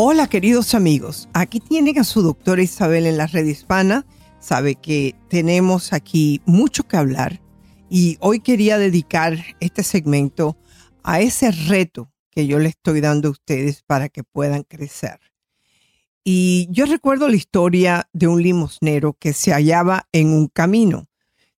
Hola queridos amigos, aquí tienen a su doctora Isabel en la red hispana. Sabe que tenemos aquí mucho que hablar y hoy quería dedicar este segmento a ese reto que yo le estoy dando a ustedes para que puedan crecer. Y yo recuerdo la historia de un limosnero que se hallaba en un camino.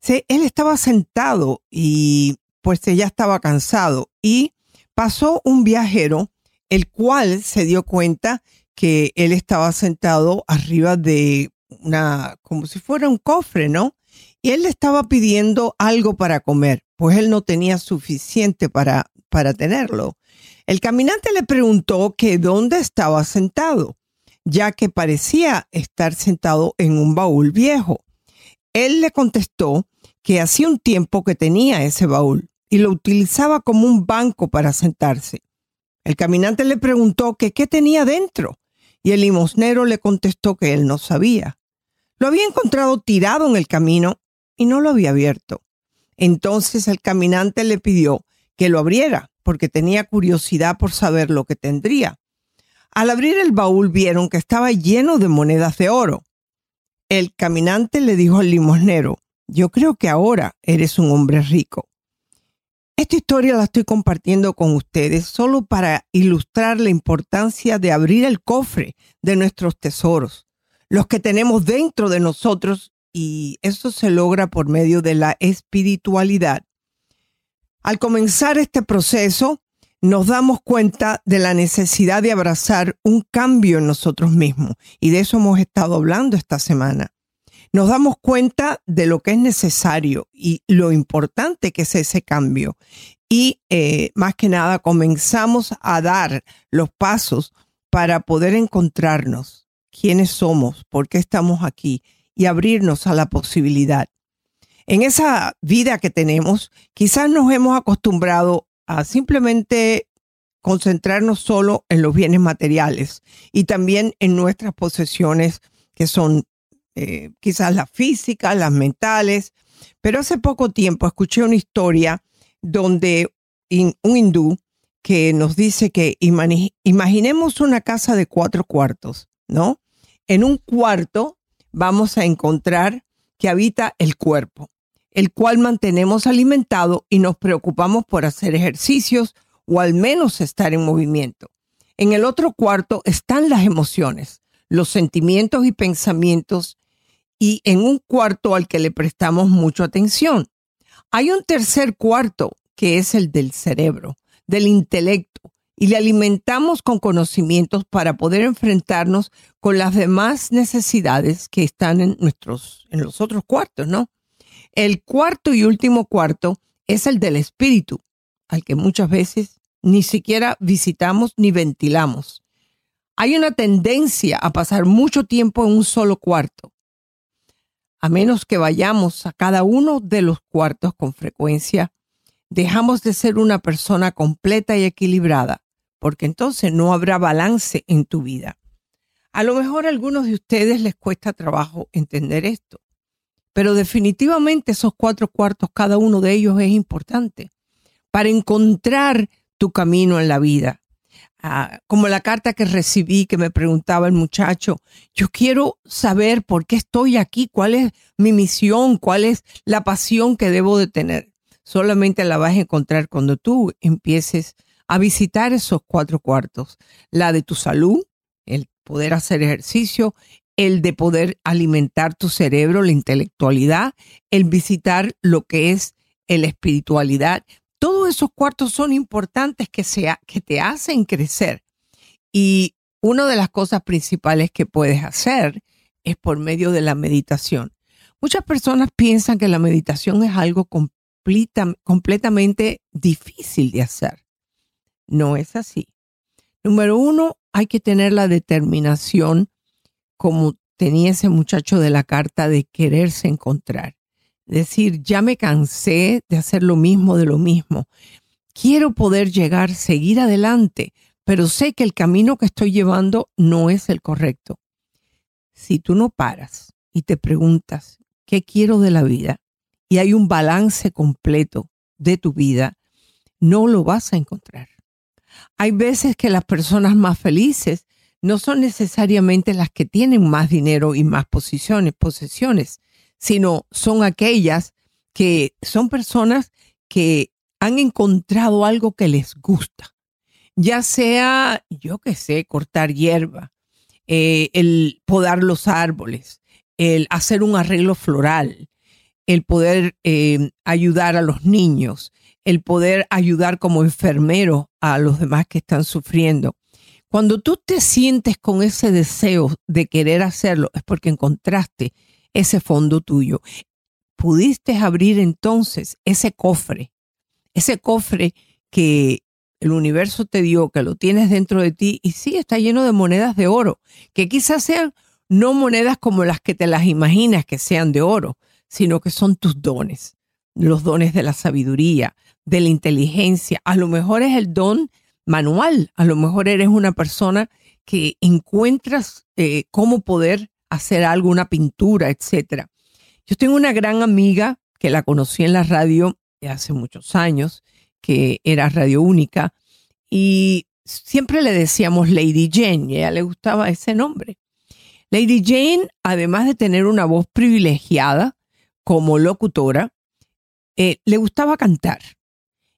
él estaba sentado y pues ya estaba cansado y pasó un viajero el cual se dio cuenta que él estaba sentado arriba de una, como si fuera un cofre, ¿no? Y él le estaba pidiendo algo para comer, pues él no tenía suficiente para, para tenerlo. El caminante le preguntó que dónde estaba sentado, ya que parecía estar sentado en un baúl viejo. Él le contestó que hacía un tiempo que tenía ese baúl y lo utilizaba como un banco para sentarse. El caminante le preguntó que qué tenía dentro y el limosnero le contestó que él no sabía. Lo había encontrado tirado en el camino y no lo había abierto. Entonces el caminante le pidió que lo abriera porque tenía curiosidad por saber lo que tendría. Al abrir el baúl vieron que estaba lleno de monedas de oro. El caminante le dijo al limosnero, yo creo que ahora eres un hombre rico. Esta historia la estoy compartiendo con ustedes solo para ilustrar la importancia de abrir el cofre de nuestros tesoros, los que tenemos dentro de nosotros, y eso se logra por medio de la espiritualidad. Al comenzar este proceso, nos damos cuenta de la necesidad de abrazar un cambio en nosotros mismos, y de eso hemos estado hablando esta semana nos damos cuenta de lo que es necesario y lo importante que es ese cambio. Y eh, más que nada comenzamos a dar los pasos para poder encontrarnos quiénes somos, por qué estamos aquí y abrirnos a la posibilidad. En esa vida que tenemos, quizás nos hemos acostumbrado a simplemente concentrarnos solo en los bienes materiales y también en nuestras posesiones que son eh, quizás las físicas, las mentales. Pero hace poco tiempo escuché una historia donde un hindú que nos dice que imaginemos una casa de cuatro cuartos, ¿no? En un cuarto vamos a encontrar que habita el cuerpo, el cual mantenemos alimentado y nos preocupamos por hacer ejercicios o al menos estar en movimiento. En el otro cuarto están las emociones, los sentimientos y pensamientos y en un cuarto al que le prestamos mucha atención. Hay un tercer cuarto que es el del cerebro, del intelecto, y le alimentamos con conocimientos para poder enfrentarnos con las demás necesidades que están en nuestros en los otros cuartos, ¿no? El cuarto y último cuarto es el del espíritu, al que muchas veces ni siquiera visitamos ni ventilamos. Hay una tendencia a pasar mucho tiempo en un solo cuarto a menos que vayamos a cada uno de los cuartos con frecuencia, dejamos de ser una persona completa y equilibrada, porque entonces no habrá balance en tu vida. A lo mejor a algunos de ustedes les cuesta trabajo entender esto, pero definitivamente esos cuatro cuartos, cada uno de ellos es importante para encontrar tu camino en la vida. Como la carta que recibí que me preguntaba el muchacho, yo quiero saber por qué estoy aquí, cuál es mi misión, cuál es la pasión que debo de tener. Solamente la vas a encontrar cuando tú empieces a visitar esos cuatro cuartos, la de tu salud, el poder hacer ejercicio, el de poder alimentar tu cerebro, la intelectualidad, el visitar lo que es la espiritualidad, esos cuartos son importantes que, sea, que te hacen crecer. Y una de las cosas principales que puedes hacer es por medio de la meditación. Muchas personas piensan que la meditación es algo completamente difícil de hacer. No es así. Número uno, hay que tener la determinación como tenía ese muchacho de la carta de quererse encontrar. Decir, ya me cansé de hacer lo mismo de lo mismo. Quiero poder llegar, seguir adelante, pero sé que el camino que estoy llevando no es el correcto. Si tú no paras y te preguntas, ¿qué quiero de la vida? Y hay un balance completo de tu vida, no lo vas a encontrar. Hay veces que las personas más felices no son necesariamente las que tienen más dinero y más posiciones, posesiones, sino son aquellas que son personas que han encontrado algo que les gusta, ya sea, yo qué sé, cortar hierba, eh, el podar los árboles, el hacer un arreglo floral, el poder eh, ayudar a los niños, el poder ayudar como enfermero a los demás que están sufriendo. Cuando tú te sientes con ese deseo de querer hacerlo, es porque encontraste ese fondo tuyo. Pudiste abrir entonces ese cofre, ese cofre que el universo te dio, que lo tienes dentro de ti y sí, está lleno de monedas de oro, que quizás sean no monedas como las que te las imaginas que sean de oro, sino que son tus dones, los dones de la sabiduría, de la inteligencia. A lo mejor es el don manual, a lo mejor eres una persona que encuentras eh, cómo poder hacer algo, una pintura, etc. Yo tengo una gran amiga que la conocí en la radio hace muchos años, que era Radio Única, y siempre le decíamos Lady Jane, y a ella le gustaba ese nombre. Lady Jane, además de tener una voz privilegiada como locutora, eh, le gustaba cantar.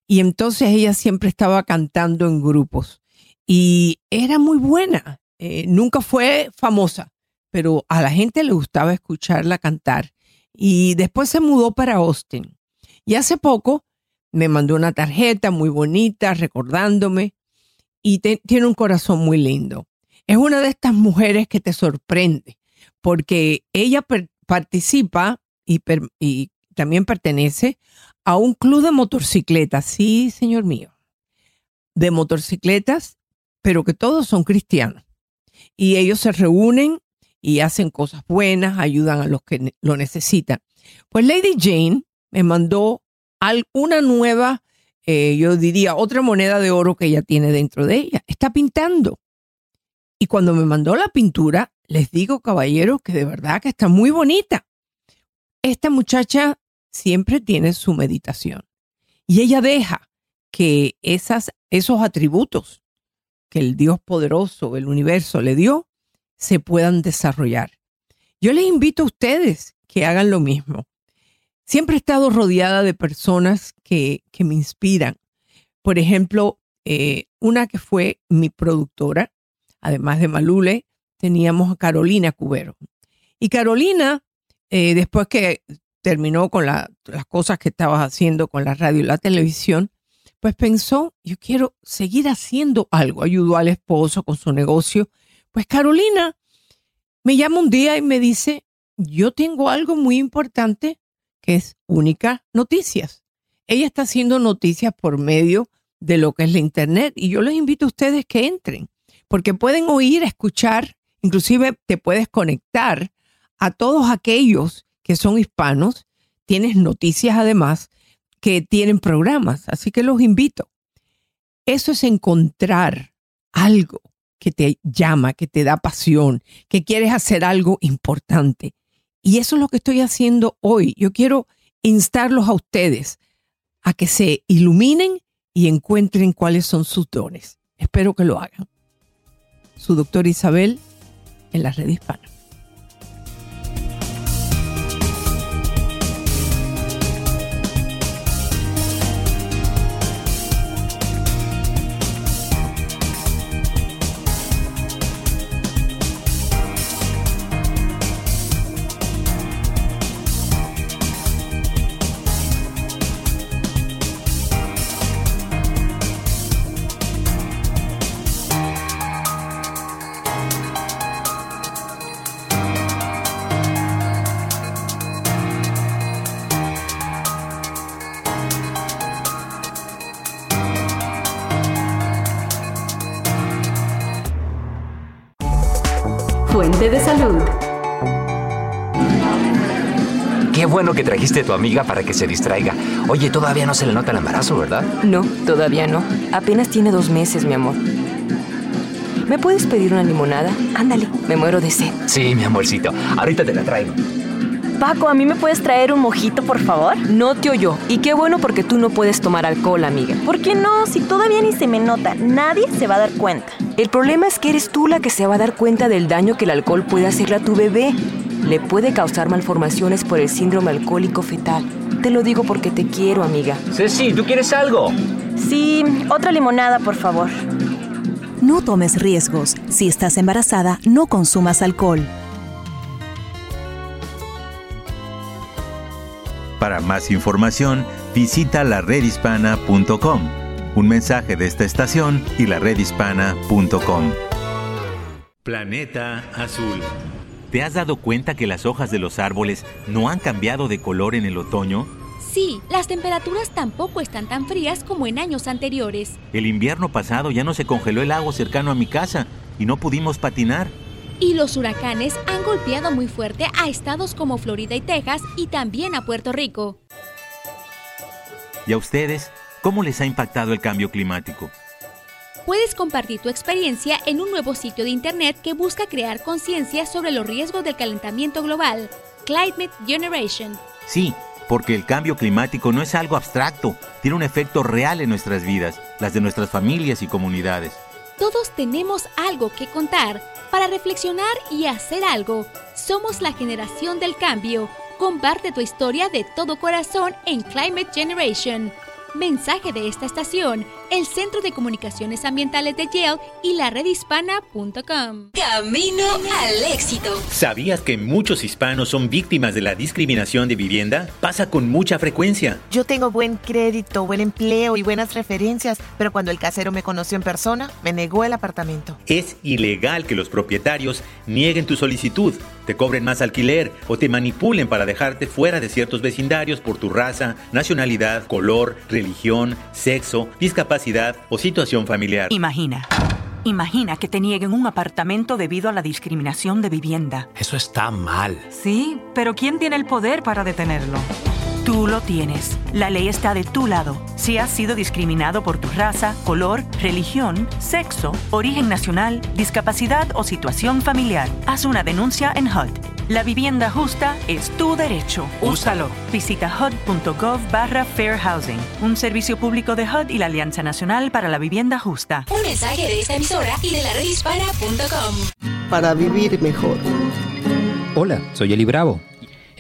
Y entonces ella siempre estaba cantando en grupos. Y era muy buena. Eh, nunca fue famosa, pero a la gente le gustaba escucharla cantar. Y después se mudó para Austin. Y hace poco me mandó una tarjeta muy bonita recordándome y tiene un corazón muy lindo. Es una de estas mujeres que te sorprende porque ella participa y, y también pertenece a un club de motocicletas, sí, señor mío, de motocicletas, pero que todos son cristianos. Y ellos se reúnen y hacen cosas buenas, ayudan a los que lo necesitan. Pues Lady Jane me mandó una nueva, eh, yo diría, otra moneda de oro que ella tiene dentro de ella. Está pintando. Y cuando me mandó la pintura, les digo, caballeros, que de verdad que está muy bonita. Esta muchacha siempre tiene su meditación. Y ella deja que esas, esos atributos que el Dios poderoso, el universo le dio, se puedan desarrollar. Yo les invito a ustedes que hagan lo mismo. Siempre he estado rodeada de personas que, que me inspiran. Por ejemplo, eh, una que fue mi productora, además de Malule, teníamos a Carolina Cubero. Y Carolina, eh, después que terminó con las cosas que estaba haciendo con la radio y la televisión, pues pensó, yo quiero seguir haciendo algo. Ayudó al esposo con su negocio. Pues Carolina me llama un día y me dice, yo tengo algo muy importante que es Única Noticias. Ella está haciendo noticias por medio de lo que es la Internet y yo les invito a ustedes que entren, porque pueden oír, escuchar, inclusive te puedes conectar a todos aquellos que son hispanos, tienes noticias además que tienen programas, así que los invito. Eso es encontrar algo que te llama, que te da pasión, que quieres hacer algo importante. Y eso es lo que estoy haciendo hoy. Yo quiero instarlos a ustedes a que se iluminen y encuentren cuáles son sus dones. Espero que lo hagan. Su doctor Isabel en la red hispana. Tu amiga para que se distraiga. Oye, todavía no se le nota el embarazo, ¿verdad? No, todavía no. Apenas tiene dos meses, mi amor. ¿Me puedes pedir una limonada? Ándale, me muero de sed. Sí, mi amorcito. Ahorita te la traigo. Paco, ¿a mí me puedes traer un mojito, por favor? No te oyó. Y qué bueno porque tú no puedes tomar alcohol, amiga. ¿Por qué no? Si todavía ni se me nota, nadie se va a dar cuenta. El problema es que eres tú la que se va a dar cuenta del daño que el alcohol puede hacerle a tu bebé. Le puede causar malformaciones por el síndrome alcohólico fetal. Te lo digo porque te quiero, amiga. Ceci, ¿tú quieres algo? Sí, otra limonada, por favor. No tomes riesgos. Si estás embarazada, no consumas alcohol. Para más información, visita laredhispana.com. Un mensaje de esta estación y laredhispana.com. Planeta Azul. ¿Te has dado cuenta que las hojas de los árboles no han cambiado de color en el otoño? Sí, las temperaturas tampoco están tan frías como en años anteriores. El invierno pasado ya no se congeló el agua cercano a mi casa y no pudimos patinar. Y los huracanes han golpeado muy fuerte a estados como Florida y Texas y también a Puerto Rico. ¿Y a ustedes? ¿Cómo les ha impactado el cambio climático? Puedes compartir tu experiencia en un nuevo sitio de internet que busca crear conciencia sobre los riesgos del calentamiento global, Climate Generation. Sí, porque el cambio climático no es algo abstracto, tiene un efecto real en nuestras vidas, las de nuestras familias y comunidades. Todos tenemos algo que contar para reflexionar y hacer algo. Somos la generación del cambio. Comparte tu historia de todo corazón en Climate Generation. Mensaje de esta estación, el Centro de Comunicaciones Ambientales de Yale y la redhispana.com. Camino al éxito. ¿Sabías que muchos hispanos son víctimas de la discriminación de vivienda? Pasa con mucha frecuencia. Yo tengo buen crédito, buen empleo y buenas referencias, pero cuando el casero me conoció en persona, me negó el apartamento. Es ilegal que los propietarios nieguen tu solicitud, te cobren más alquiler o te manipulen para dejarte fuera de ciertos vecindarios por tu raza, nacionalidad, color, religión, sexo, discapacidad o situación familiar. Imagina. Imagina que te nieguen un apartamento debido a la discriminación de vivienda. Eso está mal. Sí, pero ¿quién tiene el poder para detenerlo? Tú lo tienes. La ley está de tu lado. Si has sido discriminado por tu raza, color, religión, sexo, origen nacional, discapacidad o situación familiar, haz una denuncia en HUD. La vivienda justa es tu derecho. Úsalo. Visita hud.gov barra Fair Housing, un servicio público de HUD y la Alianza Nacional para la Vivienda Justa. Un mensaje de esta emisora y de la redhispana.com. Para vivir mejor. Hola, soy Eli Bravo.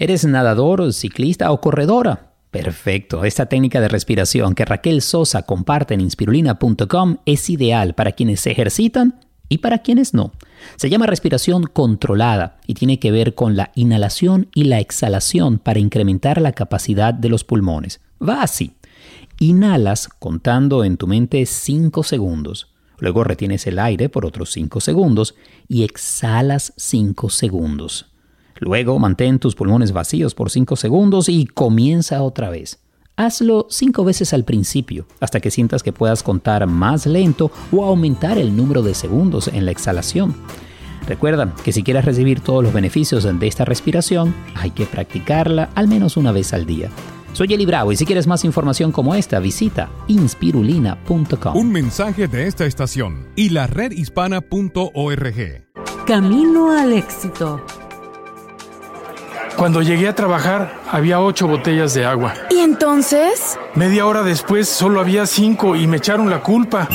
¿Eres nadador, ciclista o corredora? Perfecto, esta técnica de respiración que Raquel Sosa comparte en inspirulina.com es ideal para quienes se ejercitan y para quienes no. Se llama respiración controlada y tiene que ver con la inhalación y la exhalación para incrementar la capacidad de los pulmones. Va así. Inhalas contando en tu mente 5 segundos. Luego retienes el aire por otros 5 segundos y exhalas 5 segundos. Luego mantén tus pulmones vacíos por 5 segundos y comienza otra vez. Hazlo 5 veces al principio, hasta que sientas que puedas contar más lento o aumentar el número de segundos en la exhalación. Recuerda que si quieres recibir todos los beneficios de esta respiración, hay que practicarla al menos una vez al día. Soy Eli Bravo y si quieres más información como esta, visita inspirulina.com. Un mensaje de esta estación y la redhispana.org. Camino al éxito. Cuando llegué a trabajar había ocho botellas de agua. ¿Y entonces? Media hora después solo había cinco y me echaron la culpa.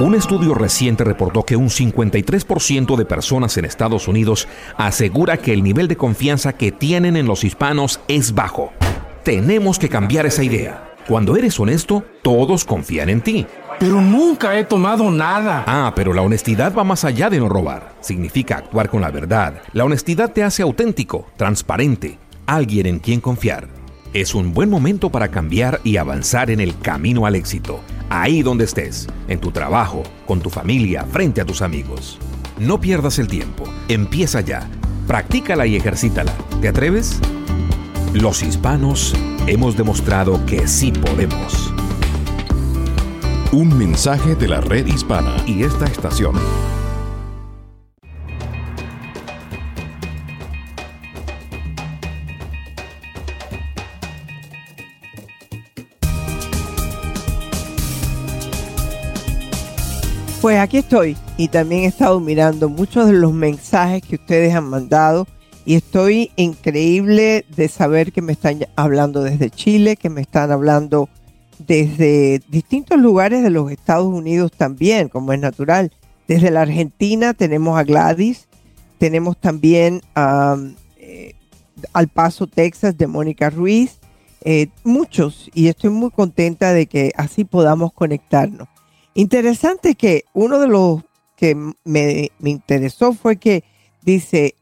Un estudio reciente reportó que un 53% de personas en Estados Unidos asegura que el nivel de confianza que tienen en los hispanos es bajo. Tenemos que cambiar esa idea. Cuando eres honesto, todos confían en ti. Pero nunca he tomado nada. Ah, pero la honestidad va más allá de no robar. Significa actuar con la verdad. La honestidad te hace auténtico, transparente, alguien en quien confiar. Es un buen momento para cambiar y avanzar en el camino al éxito. Ahí donde estés, en tu trabajo, con tu familia, frente a tus amigos. No pierdas el tiempo. Empieza ya. Practícala y ejercítala. ¿Te atreves? Los hispanos hemos demostrado que sí podemos. Un mensaje de la red hispana y esta estación. Pues aquí estoy y también he estado mirando muchos de los mensajes que ustedes han mandado y estoy increíble de saber que me están hablando desde Chile, que me están hablando desde distintos lugares de los Estados Unidos también, como es natural. Desde la Argentina tenemos a Gladys, tenemos también a eh, Al Paso, Texas, de Mónica Ruiz, eh, muchos, y estoy muy contenta de que así podamos conectarnos. Interesante que uno de los que me, me interesó fue que dice,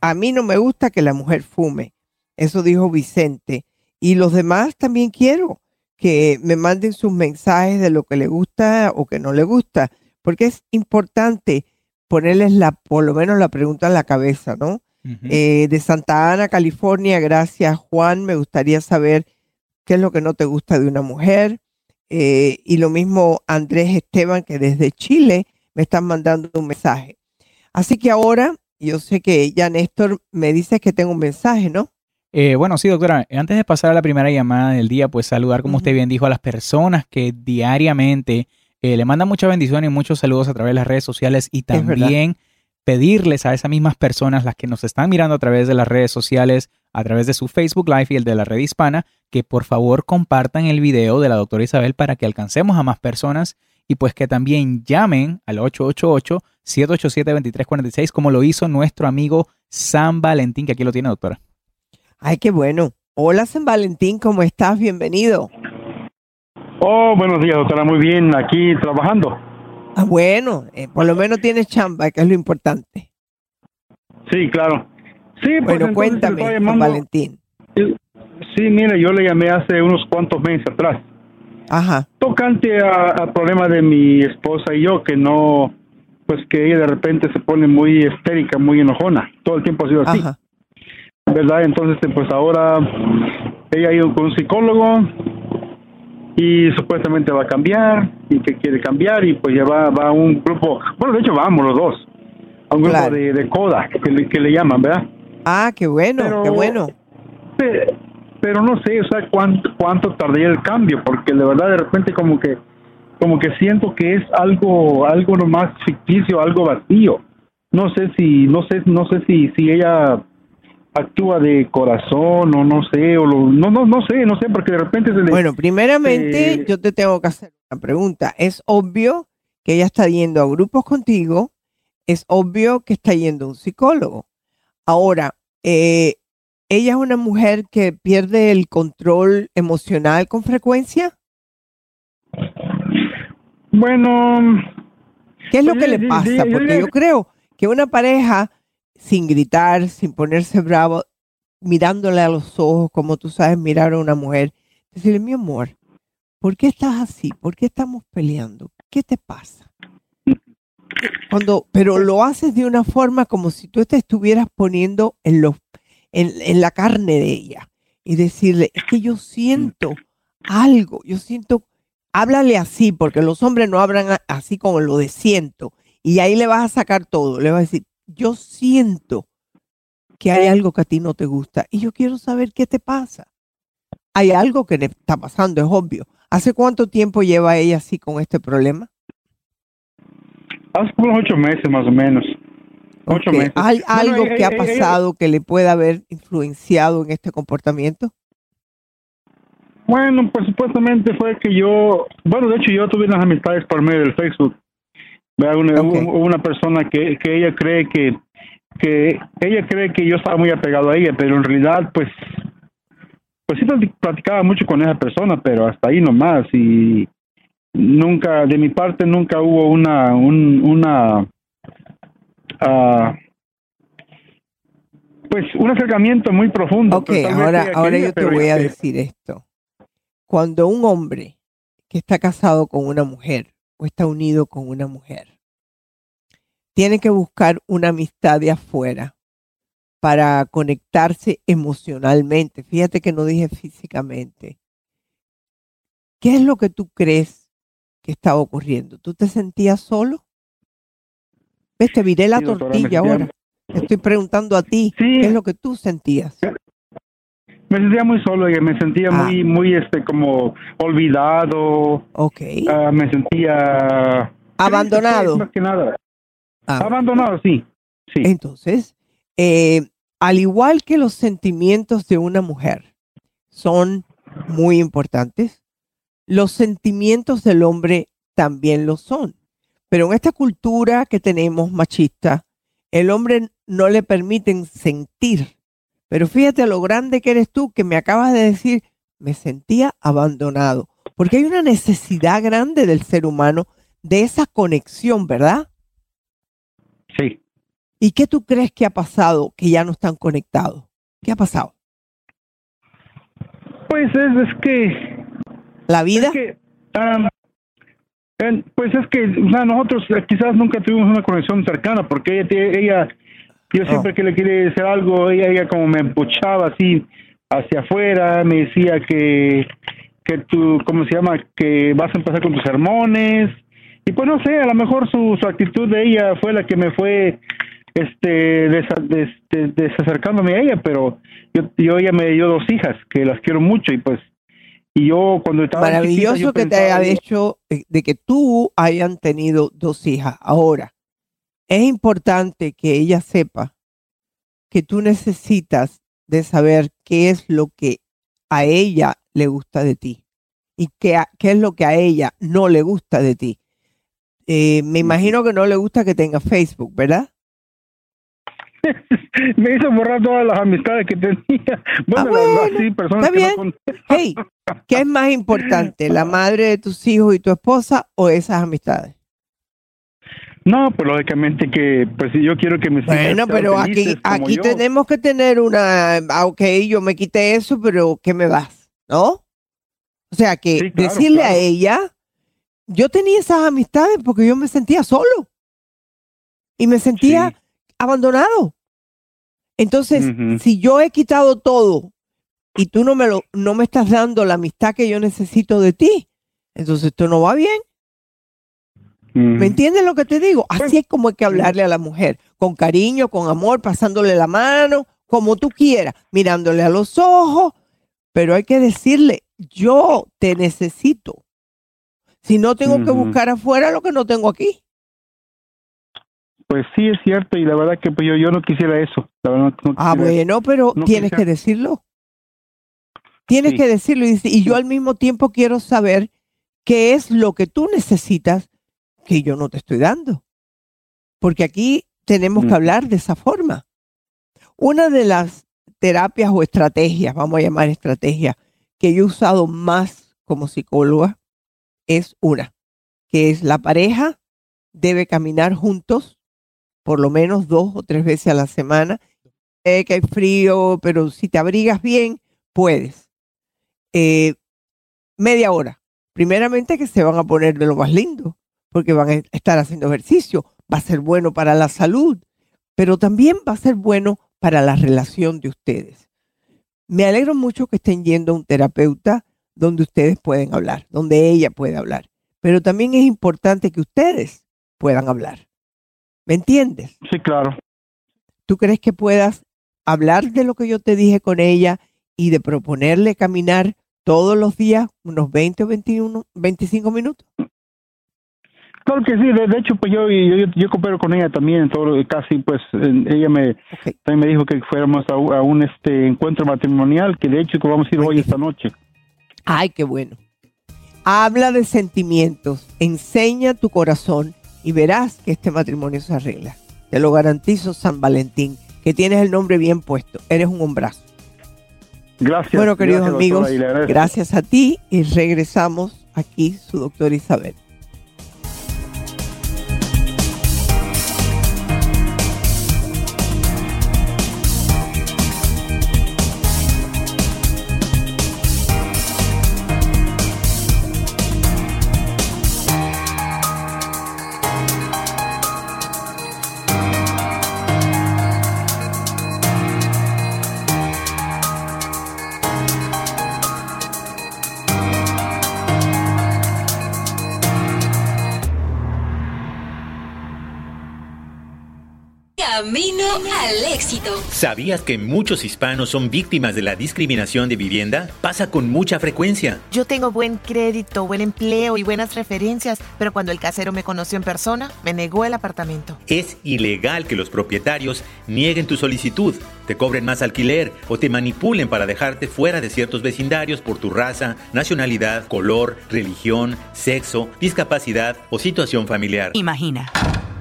a mí no me gusta que la mujer fume. Eso dijo Vicente. Y los demás también quiero que me manden sus mensajes de lo que le gusta o que no le gusta, porque es importante ponerles la, por lo menos la pregunta en la cabeza, ¿no? Eh, de Santa Ana, California, gracias Juan, me gustaría saber qué es lo que no te gusta de una mujer. Eh, y lo mismo Andrés Esteban, que desde Chile me están mandando un mensaje. Así que ahora, yo sé que ya Néstor me dice que tengo un mensaje, ¿no? Eh, bueno, sí, doctora. Antes de pasar a la primera llamada del día, pues saludar, como usted bien dijo, a las personas que diariamente le mandan muchas bendiciones y muchos saludos a través de las redes sociales y también pedirles a esas mismas personas, las que nos están mirando a través de las redes sociales, a través de su Facebook Live y el de la red hispana, que por favor compartan el video de la doctora Isabel para que alcancemos a más personas y pues que también llamen al 888-787-2346 como lo hizo nuestro amigo San Valentín, que aquí lo tiene doctora. Ay, qué bueno. Hola San Valentín, ¿cómo estás? Bienvenido. Oh, buenos días, doctora. Muy bien, aquí trabajando. Ah, bueno, eh, por lo menos tienes chamba, que es lo importante. Sí, claro. Sí, pues bueno, cuéntame, Valentín. Sí, mire, yo le llamé hace unos cuantos meses atrás. Ajá. Tocante al problema de mi esposa y yo, que no, pues que ella de repente se pone muy histérica, muy enojona. Todo el tiempo ha sido así. Ajá. ¿Verdad? Entonces, pues ahora ella ha ido con un psicólogo y supuestamente va a cambiar y que quiere cambiar y pues ya va, va a un grupo, bueno, de hecho vamos los dos, a un grupo de, de, coda que le, que le llaman, ¿verdad? Ah, qué bueno, qué bueno. Pero, no sé, o sea, cuánto, cuánto tardaría el cambio, porque de verdad de repente como que como que siento que es algo algo nomás ficticio, algo vacío. No sé si no sé no sé si si ella actúa de corazón o no sé, o no, no, no sé, no sé, porque de repente se le... Bueno, primeramente yo te tengo que hacer una pregunta. Es obvio que ella está yendo a grupos contigo, es obvio que está yendo a un psicólogo. Ahora, eh, ¿ella es una mujer que pierde el control emocional con frecuencia? Bueno... ¿Qué es lo que le pasa? Porque yo creo que una pareja sin gritar, sin ponerse bravo, mirándole a los ojos, como tú sabes mirar a una mujer, decirle, mi amor, ¿por qué estás así? ¿Por qué estamos peleando? ¿Qué te pasa? Cuando, pero lo haces de una forma como si tú te estuvieras poniendo en, los, en, la carne de ella y decirle, es que yo siento algo, yo siento, háblale así, porque los hombres no hablan así como lo de siento, y ahí le vas a sacar todo, le vas a decir, yo siento que hay algo que a ti no te gusta y yo quiero saber qué te pasa. Hay algo que le está pasando, es obvio. ¿Hace cuánto tiempo lleva ella así con este problema? Hace unos ocho meses más o menos. Ocho meses. ¿Hay algo que ha pasado que le pueda haber influenciado en este comportamiento? Bueno, pues supuestamente fue que yo, bueno, de hecho yo tuve unas amistades por medio del Facebook una, una persona que, que ella cree que, que ella cree que yo estaba muy apegado a ella, pero en realidad pues pues sí platicaba mucho con esa persona, pero hasta ahí nomás y nunca de mi parte nunca hubo una un, una uh, pues un acercamiento muy profundo. Ok, ahora, ahora yo te voy a decir esto. Cuando un hombre que está casado con una mujer o está unido con una mujer. Tiene que buscar una amistad de afuera para conectarse emocionalmente. Fíjate que no dije físicamente. ¿Qué es lo que tú crees que estaba ocurriendo? ¿Tú te sentías solo? ¿Ves? Te viré la tortilla ahora. Te estoy preguntando a ti, ¿qué es lo que tú sentías? Me sentía muy solo y me sentía ah. muy muy este como olvidado okay ah, me sentía Abandonado. Más que nada. Ah. Abandonado, sí. sí. Entonces, eh, al igual que los sentimientos de una mujer son muy importantes, los sentimientos del hombre también lo son. Pero en esta cultura que tenemos machista, el hombre no le permiten sentir. Pero fíjate lo grande que eres tú que me acabas de decir, me sentía abandonado. Porque hay una necesidad grande del ser humano de esa conexión, ¿verdad? Sí. ¿Y qué tú crees que ha pasado que ya no están conectados? ¿Qué ha pasado? Pues es, es que... ¿La vida? Es que, um, en- pues es que o sea, nosotros eh, quizás nunca tuvimos una conexión cercana porque ella, ella yo siempre que le quería decir algo, ella, ella como me empuchaba así hacia afuera, me decía que, que tú, ¿cómo se llama? Que vas a empezar con tus sermones. Y pues no sé, a lo mejor su, su actitud de ella fue la que me fue este desa- des- des- desacercándome a ella, pero yo, yo ella me dio dos hijas que las quiero mucho y pues y yo cuando estaba chiquita, Maravilloso yo que te haya hecho eh, de que tú hayan tenido dos hijas. Ahora, es importante que ella sepa que tú necesitas de saber qué es lo que a ella le gusta de ti y qué, a- qué es lo que a ella no le gusta de ti. Eh, me imagino que no le gusta que tenga Facebook, ¿verdad? me hizo borrar todas las amistades que tenía. Bueno, las- las- sí, personas Ah, que no Hey, ¿qué es más importante, la madre de tus hijos y tu esposa o esas amistades? No, pues lógicamente que, pues si yo quiero que hijas Bueno, pero aquí, aquí yo. tenemos que tener una, ah, ok, yo me quité eso, pero ¿qué me vas? ¿No? O sea, que Sí, claro, decirle a ella, yo tenía esas amistades porque yo me sentía solo y me sentía abandonado. Entonces, si yo he quitado todo y tú no me lo, no me estás dando la amistad que yo necesito de ti, entonces esto no va bien. ¿Me entiendes lo que te digo? Así es como hay que hablarle a la mujer, con cariño, con amor, pasándole la mano, como tú quieras, mirándole a los ojos, pero hay que decirle, yo te necesito. Si no tengo que buscar afuera lo que no tengo aquí. Pues sí, es cierto, y la verdad que pues yo, yo no quisiera eso. La verdad, no Ah, bueno, pero no tienes quisiera- que decirlo. Tienes Sí. que decirlo y, y yo al mismo tiempo quiero saber qué es lo que tú necesitas que yo no te estoy dando. Porque aquí tenemos que hablar de esa forma. Una de las terapias o estrategias, vamos a llamar estrategias, que yo he usado más como psicóloga es una, que es la pareja debe caminar juntos por lo menos dos o tres veces a la semana. Sé que hay frío, pero si te abrigas bien, puedes. Eh, media hora. Primeramente que se van a poner de lo más lindo, porque van a estar haciendo ejercicio. Va a ser bueno para la salud, pero también va a ser bueno para la relación de ustedes. Me alegro mucho que estén yendo a un terapeuta donde ustedes pueden hablar, donde ella puede hablar. Pero también es importante que ustedes puedan hablar. ¿Me entiendes? Sí, claro. ¿Tú crees que puedas hablar de lo que yo te dije con ella y de proponerle caminar todos los días unos 20 o 21, 25 minutos? Claro que sí, de, de hecho, pues yo, yo, yo, yo coopero con ella también, todo, lo- casi, pues en- ella me, también me dijo que fuéramos a, un- a un este encuentro matrimonial, que de hecho que vamos a ir hoy esta noche. Ay, qué bueno. Habla de sentimientos, enseña tu corazón y verás que este matrimonio se arregla. Te lo garantizo, San Valentín, que tienes el nombre bien puesto. Eres un hombrazo. Gracias. Bueno, queridos gracias, amigos, gracias a ti y regresamos aquí, su doctora Isabel. ¿Sabías que muchos hispanos son víctimas de la discriminación de vivienda? Pasa con mucha frecuencia. Yo tengo buen crédito, buen empleo y buenas referencias, pero cuando el casero me conoció en persona, me negó el apartamento. Es ilegal que los propietarios nieguen tu solicitud, te cobren más alquiler o te manipulen para dejarte fuera de ciertos vecindarios por tu raza, nacionalidad, color, religión, sexo, discapacidad o situación familiar. Imagina.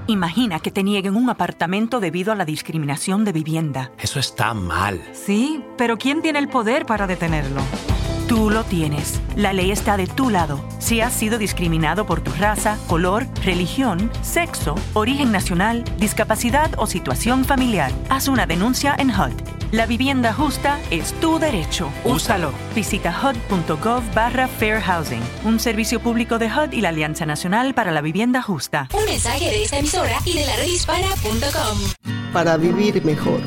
Imagina que te nieguen un apartamento debido a la discriminación de vivienda. Eso está mal. Sí, pero ¿quién tiene el poder para detenerlo? Tú lo tienes. La ley está de tu lado. Si has sido discriminado por tu raza, color, religión, sexo, origen nacional, discapacidad o situación familiar, haz una denuncia en HUD. La vivienda justa es tu derecho. Úsalo. Visita hud.gov barra Fair Housing, un servicio público de HUD y la Alianza Nacional para la Vivienda Justa. Un mensaje de esta emisora y de la redhispana.com. Para vivir mejor.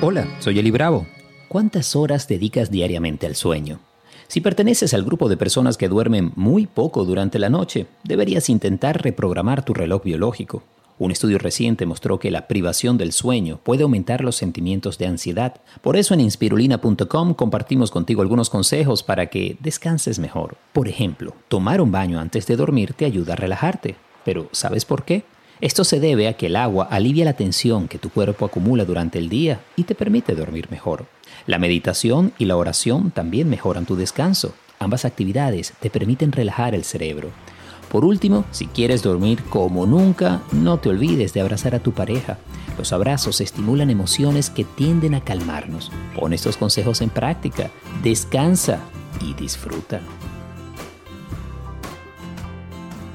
Hola, soy Eli Bravo. ¿Cuántas horas dedicas diariamente al sueño? Si perteneces al grupo de personas que duermen muy poco durante la noche, deberías intentar reprogramar tu reloj biológico. Un estudio reciente mostró que la privación del sueño puede aumentar los sentimientos de ansiedad. Por eso en inspirulina.com compartimos contigo algunos consejos para que descanses mejor. Por ejemplo, tomar un baño antes de dormir te ayuda a relajarte. Pero ¿sabes por qué? Esto se debe a que el agua alivia la tensión que tu cuerpo acumula durante el día y te permite dormir mejor. La meditación y la oración también mejoran tu descanso. Ambas actividades te permiten relajar el cerebro. Por último, si quieres dormir como nunca, no te olvides de abrazar a tu pareja. Los abrazos estimulan emociones que tienden a calmarnos. Pon estos consejos en práctica, descansa y disfruta.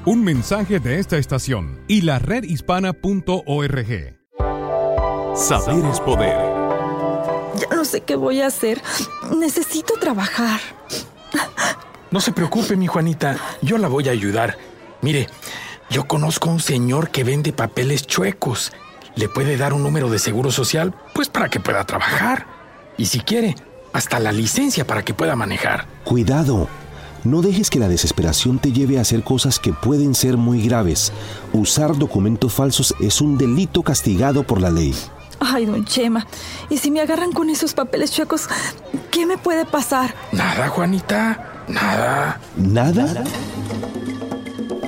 Un mensaje de esta estación y la redhispana.org. Saber es poder. Ya no sé qué voy a hacer. Necesito trabajar. No se preocupe, mi Juanita. Yo la voy a ayudar. Mire, yo conozco a un señor que vende papeles chuecos. Le puede dar un número de seguro social, pues para que pueda trabajar. Y si quiere, hasta la licencia para que pueda manejar. Cuidado. No dejes que la desesperación te lleve a hacer cosas que pueden ser muy graves. Usar documentos falsos es un delito castigado por la ley. Ay, don Chema, ¿y si me agarran con esos papeles chuecos, qué me puede pasar? Nada, Juanita. Nada. ¿Nada?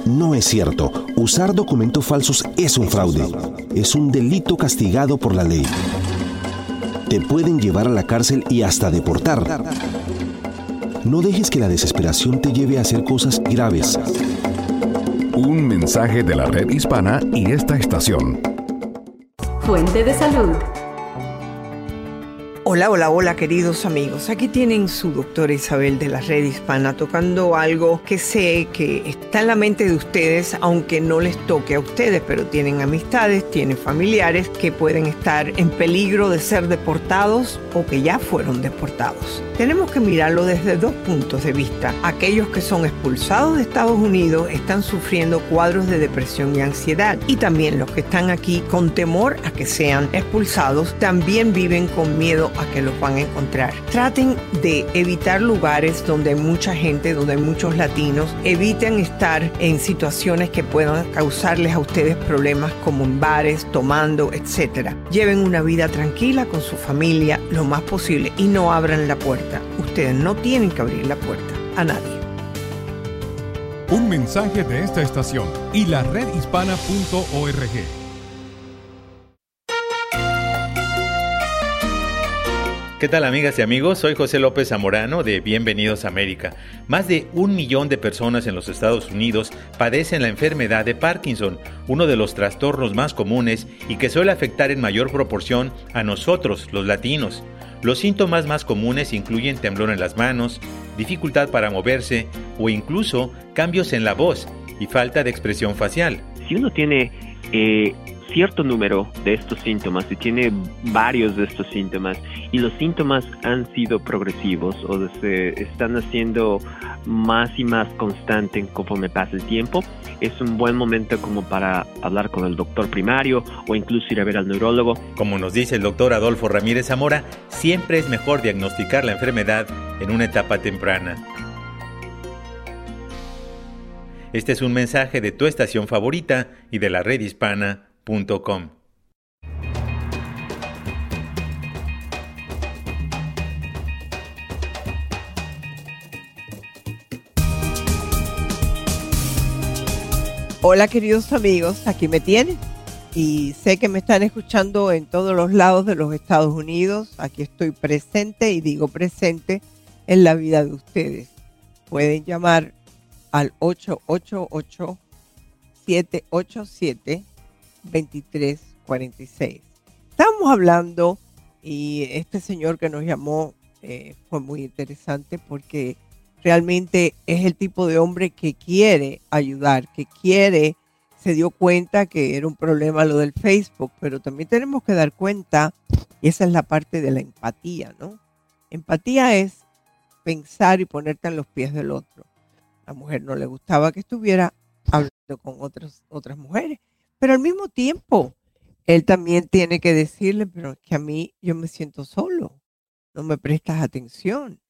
No es cierto. Usar documentos falsos es un fraude. Es un delito castigado por la ley. Te pueden llevar a la cárcel y hasta deportar. No dejes que la desesperación te lleve a hacer cosas graves. Un mensaje de la red hispana y esta estación. Fuente de salud. Hola, hola, hola queridos amigos. Aquí tienen su doctora Isabel de la Red Hispana tocando algo que sé que está en la mente de ustedes, aunque no les toque a ustedes, pero tienen amistades, tienen familiares que pueden estar en peligro de ser deportados o que ya fueron deportados. Tenemos que mirarlo desde dos puntos de vista. Aquellos que son expulsados de Estados Unidos están sufriendo cuadros de depresión y ansiedad y también los que están aquí con temor a que sean expulsados también viven con miedo a que los van a encontrar. Traten de evitar lugares donde hay mucha gente, donde hay muchos latinos. Eviten estar en situaciones que puedan causarles a ustedes problemas como en bares, tomando, etc. Lleven una vida tranquila con su familia lo más posible y no abran la puerta. Ustedes no tienen que abrir la puerta a nadie. Un mensaje de esta estación y la redhispana.org. ¿Qué tal amigas y amigos? Soy José López Zamorano de Bienvenidos a América. Más de un millón de personas en los Estados Unidos padecen la enfermedad de Parkinson, uno de los trastornos más comunes y que suele afectar en mayor proporción a nosotros, los latinos. Los síntomas más comunes incluyen temblor en las manos, dificultad para moverse o incluso cambios en la voz y falta de expresión facial. Si uno tiene eh, cierto número de estos síntomas y tiene varios de estos síntomas y los síntomas han sido progresivos o se están haciendo más y más constantes conforme pasa el tiempo, es un buen momento como para hablar con el doctor primario o incluso ir a ver al neurólogo. Como nos dice el doctor Adolfo Ramírez Zamora, siempre es mejor diagnosticar la enfermedad en una etapa temprana. Este es un mensaje de tu estación favorita y de la red Hola queridos amigos, aquí me tienen y sé que me están escuchando en todos los lados de los Estados Unidos. Aquí estoy presente y digo presente en la vida de ustedes. Pueden llamar al 888 787 888-787-2346. Estamos hablando y este señor que nos llamó eh, fue muy interesante porque realmente es el tipo de hombre que quiere ayudar, que quiere, se dio cuenta que era un problema lo del Facebook, pero también tenemos que dar cuenta, y esa es la parte de la empatía, ¿no? Empatía es pensar y ponerte en los pies del otro. A la mujer no le gustaba que estuviera hablando con otras, otras mujeres, pero al mismo tiempo, él también tiene que decirle, pero es que a mí yo me siento solo, no me prestas atención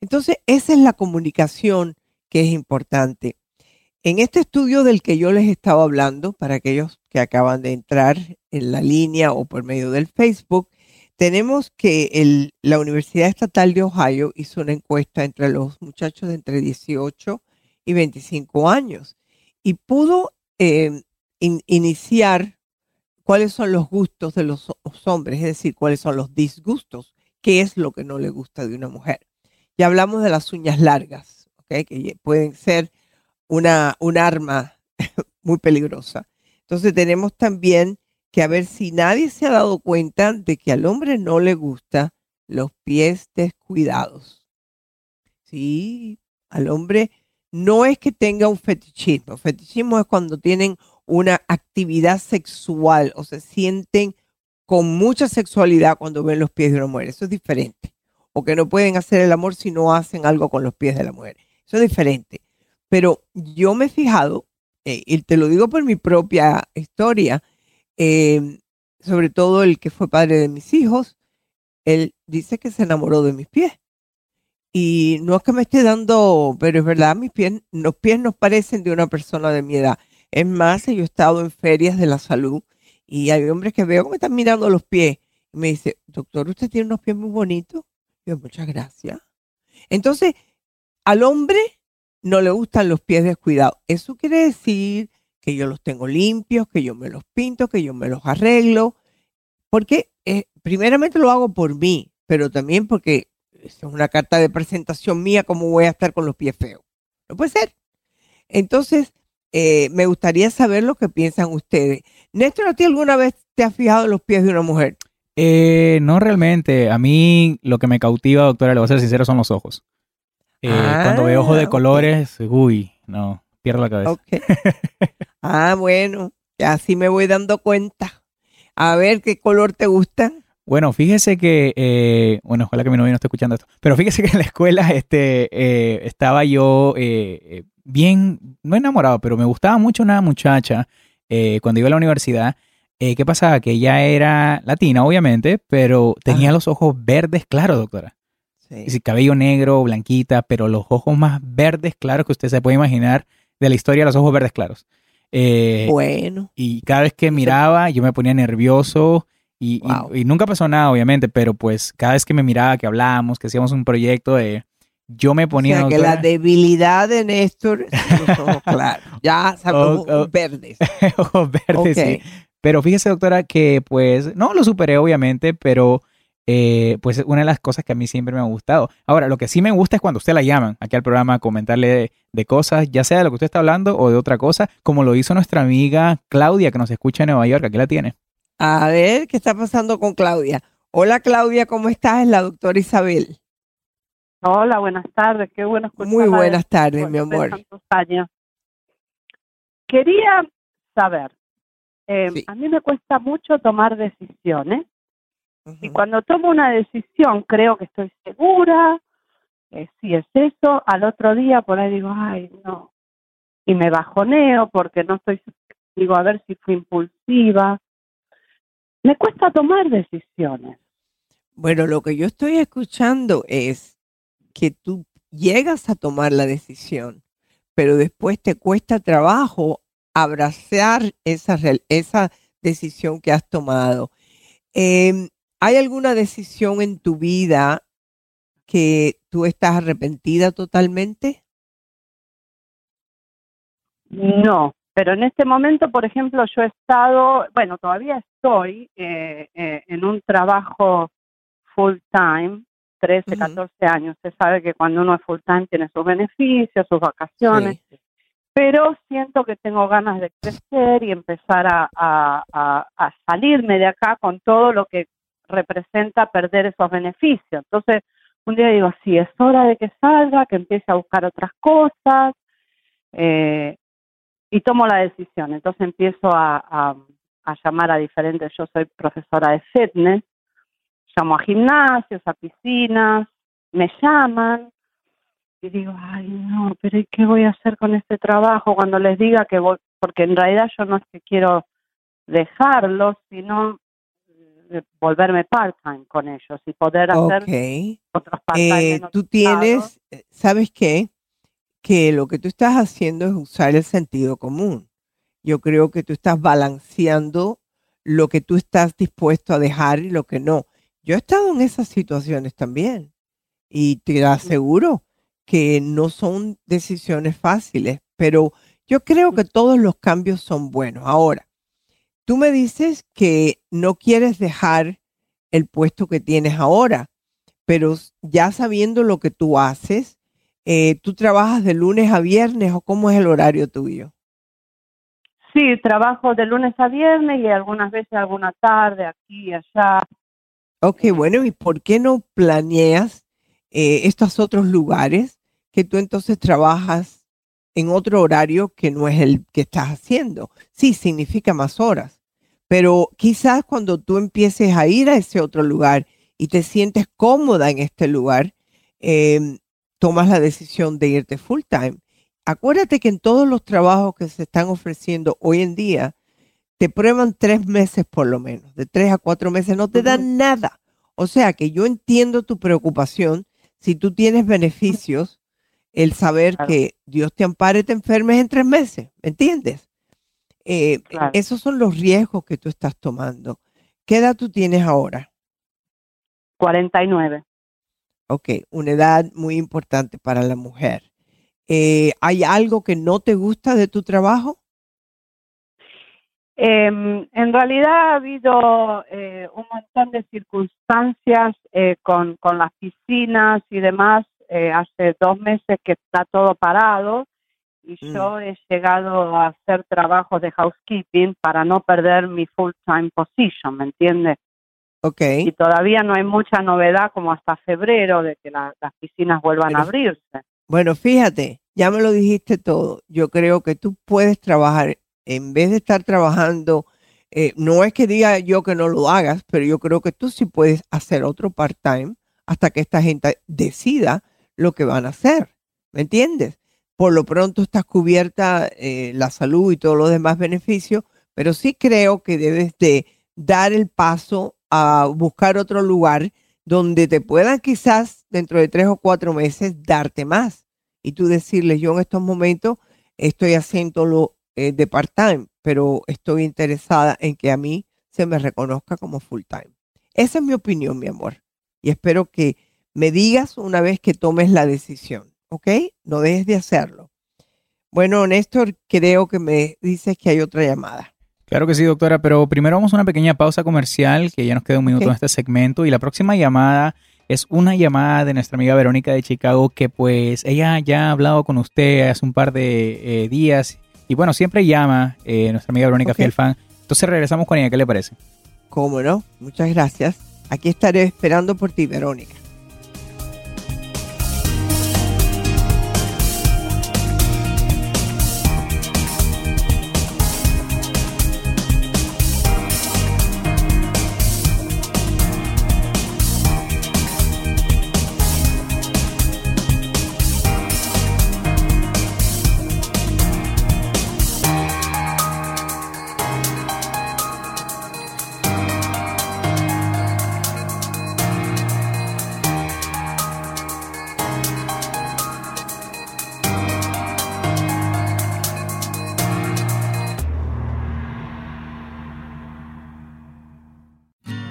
entonces, esa es la comunicación que es importante. En este estudio del que yo les estaba hablando, para aquellos que acaban de entrar en la línea o por medio del Facebook, tenemos que la Universidad Estatal de Ohio hizo una encuesta entre los muchachos de entre 18 y 25 años y pudo eh, iniciar cuáles son los gustos de los hombres, es decir, cuáles son los disgustos, qué es lo que no le gusta de una mujer. Ya hablamos de las uñas largas, que pueden ser una, un arma muy peligrosa. Entonces tenemos también que a ver si nadie se ha dado cuenta de que al hombre no le gusta los pies descuidados. Sí, al hombre no es que tenga un fetichismo. Fetichismo es cuando tienen una actividad sexual o se sienten con mucha sexualidad cuando ven los pies de una mujer. Eso es diferente o que no pueden hacer el amor si no hacen algo con los pies de la mujer. Eso es diferente. Pero yo me he fijado, eh, y te lo digo por mi propia historia, eh, sobre todo el que fue padre de mis hijos, él dice que se enamoró de mis pies. Y no es que me esté dando, pero es verdad, mis pies, los pies nos parecen de una persona de mi edad. Es más, yo he estado en ferias de la salud y hay hombres que veo que me están mirando los pies. Y me dice, doctor, usted tiene unos pies muy bonitos muchas gracias. Entonces, al hombre no le gustan los pies descuidados. Eso quiere decir que yo los tengo limpios, que yo me los pinto, que yo me los arreglo, porque eh, primeramente lo hago por mí, pero también porque es una carta de presentación mía, ¿cómo voy a estar con los pies feos? No puede ser. Entonces, eh, me gustaría saber lo que piensan ustedes. Néstor, ¿a ti alguna vez te has fijado en los pies de una mujer? Eh, no realmente. A mí lo que me cautiva, doctora, le voy a ser sincero, son los ojos. Eh, cuando veo ojos de ah, colores, uy, no, pierdo la cabeza. ah, bueno, así me voy dando cuenta. A ver, ¿qué color te gusta? Bueno, fíjese que, eh, bueno, ojalá que mi novio no esté escuchando esto, pero fíjese que en la escuela este, eh, estaba yo eh, bien, no enamorado, pero me gustaba mucho una muchacha cuando iba a la universidad eh, ¿Qué pasaba? Que ella era latina, obviamente, pero tenía los ojos verdes claros, doctora. Sí. Es cabello negro, blanquita, pero los ojos más verdes claros que usted se puede imaginar de la historia los ojos verdes claros. Eh, bueno. Y cada vez que miraba, yo me ponía nervioso y, nunca pasó nada, obviamente, pero pues cada vez que me miraba, que hablábamos, que hacíamos un proyecto, de, yo me ponía... O sea, que la debilidad de Néstor claros. Ya, ojos verdes. ojos verdes, sí. Pero fíjese, doctora, que pues no lo superé, obviamente, pero eh, pues es una de las cosas que a mí siempre me ha gustado. Ahora, lo que sí me gusta es cuando usted la llaman aquí al programa a comentarle de, cosas, ya sea de lo que usted está hablando o de otra cosa, como lo hizo nuestra amiga Claudia, que nos escucha en Nueva York. Aquí la tiene. A ver, ¿qué está pasando con Claudia? Hola Claudia, ¿cómo estás? Es la doctora Isabel. Hola, buenas tardes, qué bueno Muy buenas tardes, mi amor. Quería saber, eh, a mí me cuesta mucho tomar decisiones. Y cuando tomo una decisión, creo que estoy segura, eh, si es eso, al otro día por ahí digo, ay, no. Y me bajoneo porque no estoy, digo, a ver si fui impulsiva. Me cuesta tomar decisiones. Bueno, lo que yo estoy escuchando es que tú llegas a tomar la decisión, pero después te cuesta trabajo abrazar esa, esa decisión que has tomado. Em, ¿Hay alguna decisión en tu vida que tú estás arrepentida totalmente? No, Pero en este momento, por ejemplo, yo he estado, bueno, todavía estoy eh, eh, en un trabajo full time, 13, 14 años. Se sabe que cuando uno es full time tiene sus beneficios, sus vacaciones. Pero siento que tengo ganas de crecer y empezar a, a, a salirme de acá con todo lo que representa perder esos beneficios. Entonces, un día digo, sí, es hora de que salga, que empiece a buscar otras cosas, eh, y tomo la decisión. Entonces empiezo a, llamar a diferentes, yo soy profesora de fitness, llamo a gimnasios, a piscinas, me llaman y digo, ay no, pero ¿y qué voy a hacer con este trabajo cuando les diga que voy? Porque en realidad yo no es que quiero dejarlo, sino volverme part-time con ellos y poder hacer otros part-time. Eh, tú tienes, eh, ¿sabes qué? Que lo que tú estás haciendo es usar el sentido común. Yo creo que tú estás balanceando lo que tú estás dispuesto a dejar y lo que no. Yo he estado en esas situaciones también y te aseguro que no son decisiones fáciles, pero yo creo que todos los cambios son buenos. Ahora, Tú me dices que no quieres dejar el puesto que tienes ahora, pero ya sabiendo lo que tú haces, eh, ¿tú trabajas de lunes a viernes o cómo es el horario tuyo? Sí, trabajo de lunes a viernes y algunas veces alguna tarde aquí y allá. Ok, bueno, ¿y por qué no planeas eh, estos otros lugares que tú entonces trabajas en otro horario que no es el que estás haciendo? Sí, significa más horas, pero quizás cuando tú empieces a ir a ese otro lugar y te sientes cómoda en este lugar, em, tomas la decisión de irte full time. Acuérdate que en todos los trabajos que se están ofreciendo hoy en día, te prueban tres meses por lo menos, de tres a cuatro meses, no te dan nada. O sea que yo entiendo tu preocupación si tú tienes beneficios, el saber que Dios te ampare, te enfermes en tres meses, ¿me entiendes? Eh, esos son los riesgos que tú estás tomando. ¿Qué edad tú tienes ahora? 49. Ok, una edad muy importante para la mujer. Eh, ¿Hay algo que no te gusta de tu trabajo? Em, en realidad ha habido eh, un montón de circunstancias con, con las piscinas y demás. hace dos meses que está todo parado y mm. yo he llegado a hacer trabajos de housekeeping para no perder mi full-time position, ¿me entiendes? Ok. Y todavía no hay mucha novedad como hasta febrero de que las piscinas vuelvan a abrirse. Bueno, fíjate, ya me lo dijiste todo. Yo creo que tú puedes trabajar, en vez de estar trabajando, eh, no es que diga yo que no lo hagas, pero yo creo que tú sí puedes hacer otro part-time hasta que esta gente decida lo que van a hacer. ¿Me entiendes? por lo pronto estás cubierta eh, la salud y todos los demás beneficios, pero sí creo que debes de dar el paso a buscar otro lugar donde te puedan quizás dentro de tres o cuatro meses darte más y tú decirles, yo en estos momentos estoy haciéndolo eh, de part-time, pero estoy interesada en que a mí se me reconozca como full-time. Esa es mi opinión, mi amor. Y espero que me digas una vez que tomes la decisión. ¿ok? No dejes de hacerlo. Bueno, Néstor, creo que me dices que hay otra llamada. Claro que sí, doctora, pero primero vamos a una pequeña pausa comercial, que ya nos queda un minuto en este segmento, y la próxima llamada es una llamada de nuestra amiga Verónica de Chicago, que pues ella ya ha hablado con usted hace un par de eh, días, y bueno, siempre llama eh, nuestra amiga Verónica okay. Fielfan. Entonces regresamos con ella, ¿qué le parece? Cómo no, muchas gracias. Aquí estaré esperando por ti, Verónica.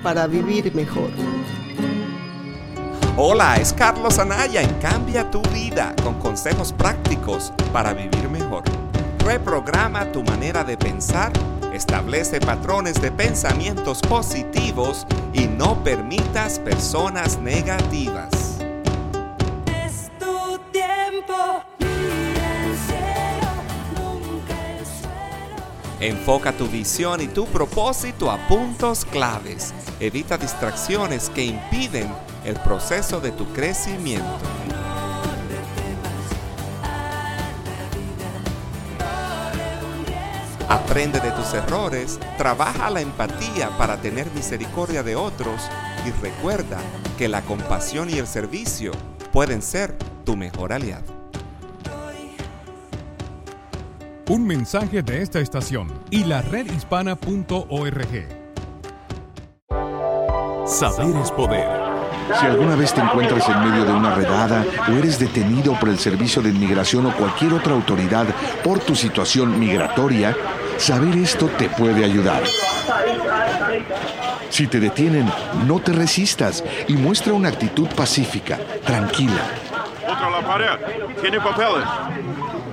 Para vivir mejor. Hola, es Carlos Anaya en Cambia tu vida con consejos prácticos para vivir mejor. reprograma tu manera de pensar, establece patrones de pensamientos positivos y no permitas personas negativas. Es tu tiempo. Mira el cielo, nunca el suelo. Enfoca tu visión y tu propósito a puntos claves. Evita distracciones que impiden el proceso de tu crecimiento. Aprende de tus errores, trabaja la empatía para tener misericordia de otros y recuerda que la compasión y el servicio pueden ser tu mejor aliado. Un mensaje de esta estación y la redhispana.org. Saber es poder. Si alguna vez te encuentras en medio de una redada o eres detenido por el Servicio de Inmigración o cualquier otra autoridad por tu situación migratoria, saber esto te puede ayudar. Si te detienen, no te resistas y muestra una actitud pacífica, tranquila. Otra la pared. Tiene papeles.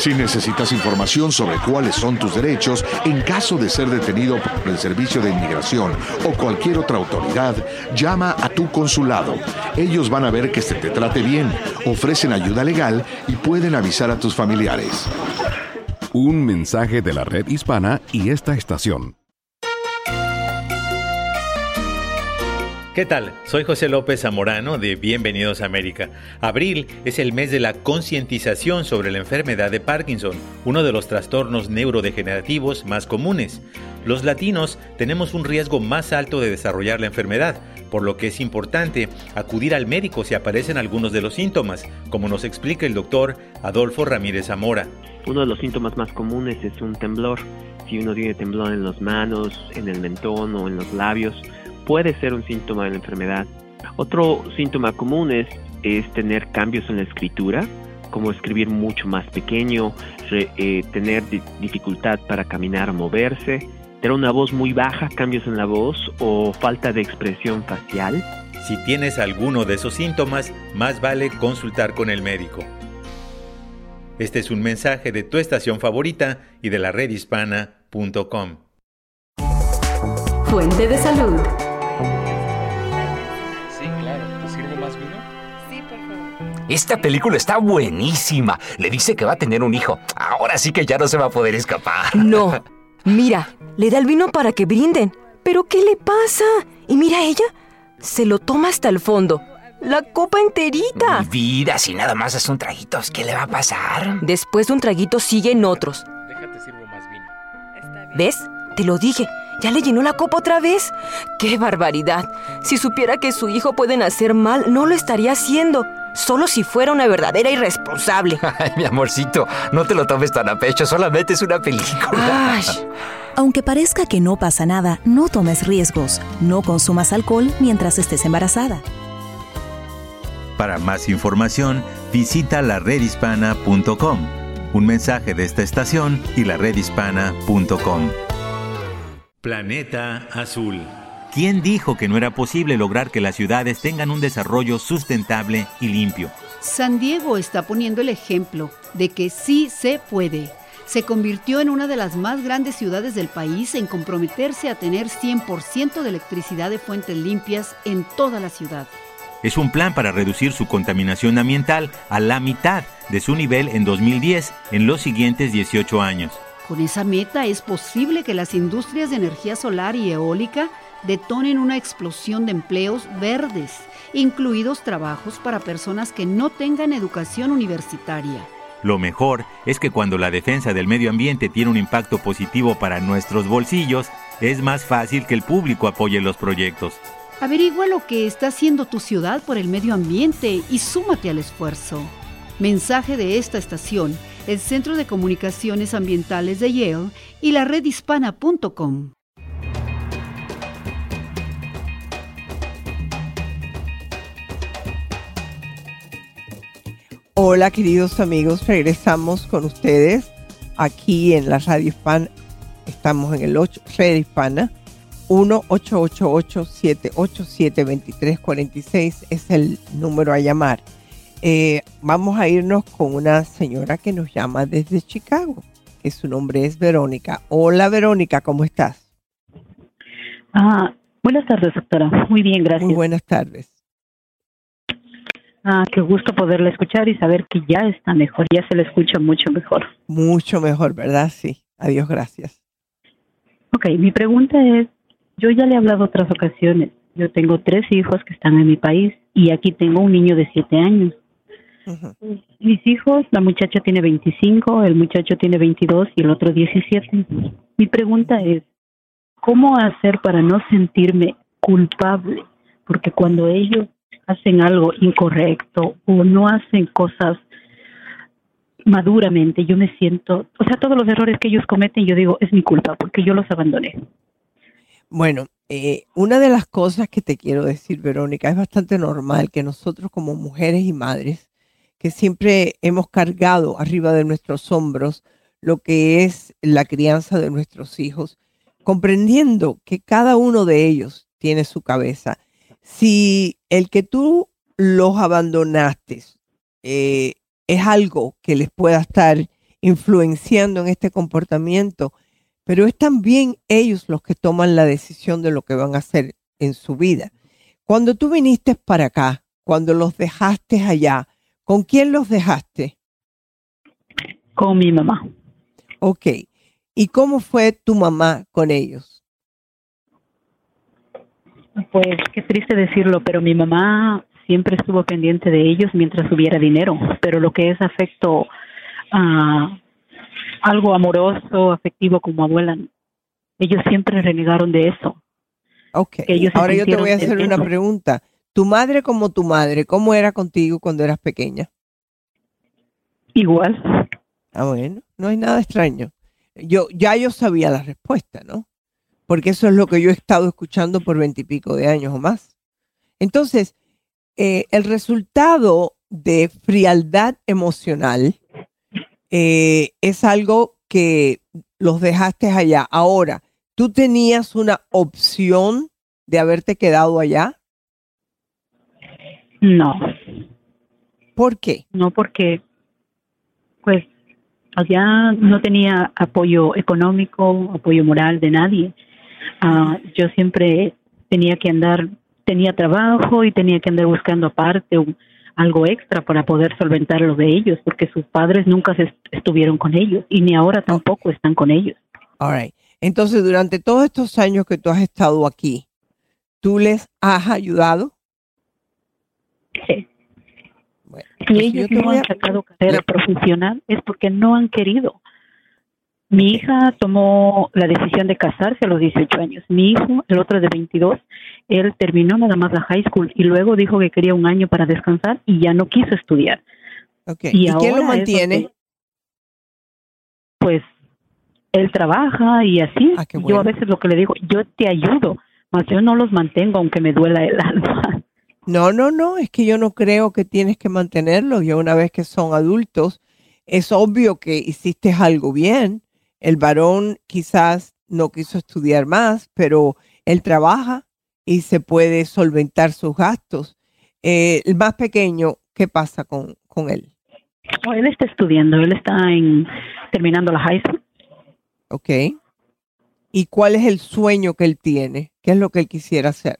Si necesitas información sobre cuáles son tus derechos en caso de ser detenido por el Servicio de Inmigración o cualquier otra autoridad, llama a tu consulado. Ellos van a ver que se te trate bien, ofrecen ayuda legal y pueden avisar a tus familiares. Un mensaje de la red hispana y esta estación. ¿Qué tal? Soy José López Zamorano de Bienvenidos a América. Abril es el mes de la concientización sobre la enfermedad de Parkinson, uno de los trastornos neurodegenerativos más comunes. Los latinos tenemos un riesgo más alto de desarrollar la enfermedad, por lo que es importante acudir al médico si aparecen algunos de los síntomas, como nos explica el doctor Adolfo Ramírez Zamora. Uno de los síntomas más comunes es un temblor. Si uno tiene temblor en las manos, en el mentón o en los labios, puede ser un síntoma de la enfermedad. Otro síntoma común es, es tener cambios en la escritura, como escribir mucho más pequeño, re- eh, tener di- dificultad para caminar o moverse, tener una voz muy baja, cambios en la voz o falta de expresión facial. Si tienes alguno de esos síntomas, más vale consultar con el médico. Este es un mensaje de tu estación favorita y de la redhispana.com. Fuente de salud. Esta película está buenísima. Le dice que va a tener un hijo. Ahora sí que ya no se va a poder escapar. No. Mira, le da el vino para que brinden. ¿Pero qué le pasa? Y mira a ella. Se lo toma hasta el fondo. La copa enterita. Mi vida, si nada más es un traguito, ¿qué le va a pasar? Después de un traguito siguen otros. Déjate sirvo más vino. ¿Ves? Te lo dije. ¿Ya le llenó la copa otra vez? ¡Qué barbaridad! Si supiera que su hijo puede nacer mal, no lo estaría haciendo. Solo si fuera una verdadera irresponsable. Ay, mi amorcito, no te lo tomes tan a pecho, solamente es una película. Ay. Aunque parezca que no pasa nada, no tomes riesgos. No consumas alcohol mientras estés embarazada. Para más información, visita la redhispana.com. Un mensaje de esta estación y la redhispana.com. Planeta Azul. ¿Quién dijo que no era posible lograr que las ciudades tengan un desarrollo sustentable y limpio? San Diego está poniendo el ejemplo de que sí se puede. Se convirtió en una de las más grandes ciudades del país en comprometerse a tener 100% de electricidad de fuentes limpias en toda la ciudad. Es un plan para reducir su contaminación ambiental a la mitad de su nivel en 2010 en los siguientes 18 años. Con esa meta es posible que las industrias de energía solar y eólica detonen una explosión de empleos verdes, incluidos trabajos para personas que no tengan educación universitaria. Lo mejor es que cuando la defensa del medio ambiente tiene un impacto positivo para nuestros bolsillos, es más fácil que el público apoye los proyectos. Averigua lo que está haciendo tu ciudad por el medio ambiente y súmate al esfuerzo. Mensaje de esta estación, el Centro de Comunicaciones Ambientales de Yale y la redhispana.com. Hola queridos amigos, regresamos con ustedes aquí en la radio hispana. Estamos en el 8, red hispana. 1-888-787-2346 es el número a llamar. Eh, vamos a irnos con una señora que nos llama desde Chicago, que su nombre es Verónica. Hola Verónica, ¿cómo estás? Ah, buenas tardes, doctora. Muy bien, gracias. Muy buenas tardes. Ah, qué gusto poderla escuchar y saber que ya está mejor, ya se le escucha mucho mejor. Mucho mejor, ¿verdad? Sí. Adiós, gracias. Ok, mi pregunta es, yo ya le he hablado otras ocasiones. Yo tengo tres hijos que están en mi país y aquí tengo un niño de siete años. Mis hijos, la muchacha tiene 25, el muchacho tiene 22 y el otro 17. Mi pregunta es, ¿cómo hacer para no sentirme culpable? Porque cuando ellos hacen algo incorrecto o no hacen cosas maduramente, yo me siento, o sea, todos los errores que ellos cometen, yo digo, es mi culpa porque yo los abandoné. Bueno, eh, una de las cosas que te quiero decir, Verónica, es bastante normal que nosotros como mujeres y madres, que siempre hemos cargado arriba de nuestros hombros lo que es la crianza de nuestros hijos, comprendiendo que cada uno de ellos tiene su cabeza. Si el que tú los abandonaste eh, es algo que les pueda estar influenciando en este comportamiento, pero es también ellos los que toman la decisión de lo que van a hacer en su vida. Cuando tú viniste para acá, cuando los dejaste allá, ¿con quién los dejaste? Con mi mamá. Ok. ¿Y cómo fue tu mamá con ellos? Pues qué triste decirlo, pero mi mamá siempre estuvo pendiente de ellos mientras hubiera dinero, pero lo que es afecto a algo amoroso, afectivo como abuela, ellos siempre renegaron de eso. Ok. Ellos Ahora yo te voy a hacer una eso. pregunta. Tu madre como tu madre, ¿cómo era contigo cuando eras pequeña? Igual. Ah, bueno, no hay nada extraño. Yo ya yo sabía la respuesta, ¿no? Porque eso es lo que yo he estado escuchando por veintipico de años o más. Entonces, eh, el resultado de frialdad emocional eh, es algo que los dejaste allá. Ahora, ¿tú tenías una opción de haberte quedado allá? No. ¿Por qué? No, porque pues allá no tenía apoyo económico, apoyo moral de nadie. Ah, yo siempre tenía que andar, tenía trabajo y tenía que andar buscando aparte un- algo extra para poder solventar lo de ellos, porque sus padres nunca se est- estuvieron con ellos y ni ahora tampoco están con ellos. All right. Entonces, durante todos estos años que tú has estado aquí, ¿tú les has ayudado? Sí. Bueno, Si pues ellos no han a- sacado carrera profesional es porque no han querido. Mi hija tomó la decisión de casarse a los 18 años. Mi hijo, el otro de 22, él terminó nada más la high school y luego dijo que quería un año para descansar y ya no quiso estudiar. ¿Y, quién lo mantiene? pues él trabaja y así. Ah, Yo a veces lo que le digo, yo te ayudo, mas yo no los mantengo aunque me duela el alma. No, no, no, es que yo no creo que tienes que mantenerlos. Ya una vez que son adultos, es obvio que hiciste algo bien. El varón quizás no quiso estudiar más, pero él trabaja y se puede solventar sus gastos. Eh, el más pequeño, ¿qué pasa con, con él? No, él está estudiando, él está en terminando la high school. ¿Ok? ¿Y cuál es el sueño que él tiene? ¿Qué es lo que él quisiera hacer?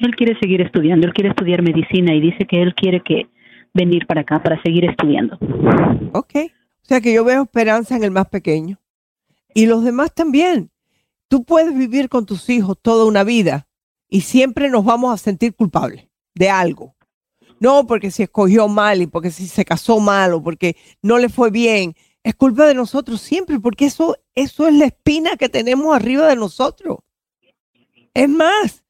Él quiere seguir estudiando, él quiere estudiar medicina y dice que él quiere que venir para acá para seguir estudiando. Ok. O sea que yo veo esperanza en el más pequeño. Y los demás también. Tú puedes vivir con tus hijos toda una vida y siempre nos vamos a sentir culpables de algo. No porque si escogió mal y porque se casó mal o porque no le fue bien. Es culpa de nosotros siempre porque eso, eso es la espina que tenemos arriba de nosotros. Es más,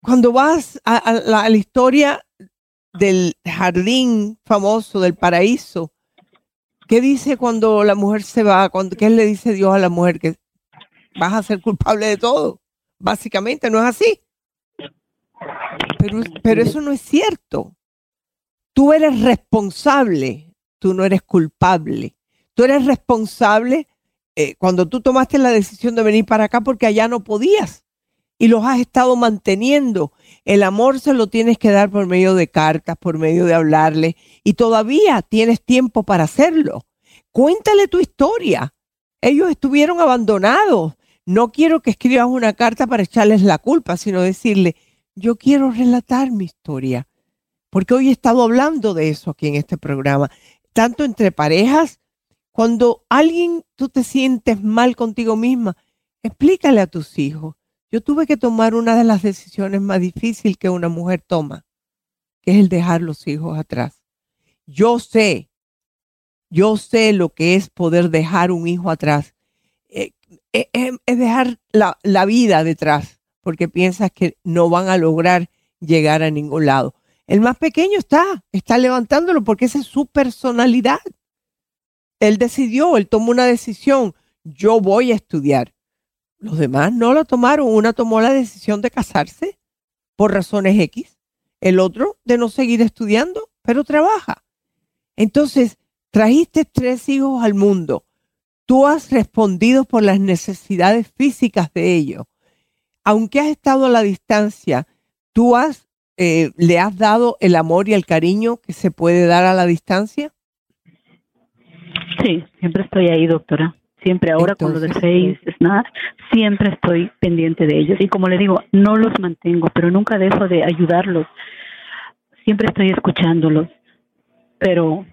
cuando vas a, a la historia del jardín famoso del paraíso, ¿qué dice cuando la mujer se va? ¿Qué le dice Dios a la mujer? Que vas a ser culpable de todo. Básicamente, ¿no es así? Pero, pero eso no es cierto. Tú eres responsable, tú no eres culpable. Tú eres responsable eh, cuando tú tomaste la decisión de venir para acá porque allá no podías y los has estado manteniendo. El amor se lo tienes que dar por medio de cartas, por medio de hablarle y todavía tienes tiempo para hacerlo. Cuéntale tu historia. Ellos estuvieron abandonados. No quiero que escribas una carta para echarles la culpa, sino decirle, yo quiero relatar mi historia. Porque hoy he estado hablando de eso aquí en este programa, tanto entre parejas, cuando alguien tú te sientes mal contigo misma, explícale a tus hijos. Yo tuve que tomar una de las decisiones más difíciles que una mujer toma, que es el dejar los hijos atrás. Yo sé, yo sé lo que es poder dejar un hijo atrás. Eh, eh, eh, es dejar la, la vida detrás, porque piensas que no van a lograr llegar a ningún lado. El más pequeño está, está levantándolo porque esa es su personalidad. Él decidió, él tomó una decisión, yo voy a estudiar. Los demás no la tomaron. Una tomó la decisión de casarse por razones X, el otro de no seguir estudiando, pero trabaja. Entonces, trajiste tres hijos al mundo. Tú has respondido por las necesidades físicas de ellos. Aunque has estado a la distancia, tú has, eh, le has dado el amor y el cariño que se puede dar a la distancia. Sí, siempre estoy ahí, doctora. Siempre ahora con lo de Face, Snap, siempre estoy pendiente de ellos. Y como le digo, no los mantengo, pero nunca dejo de ayudarlos. Siempre estoy escuchándolos. Pero,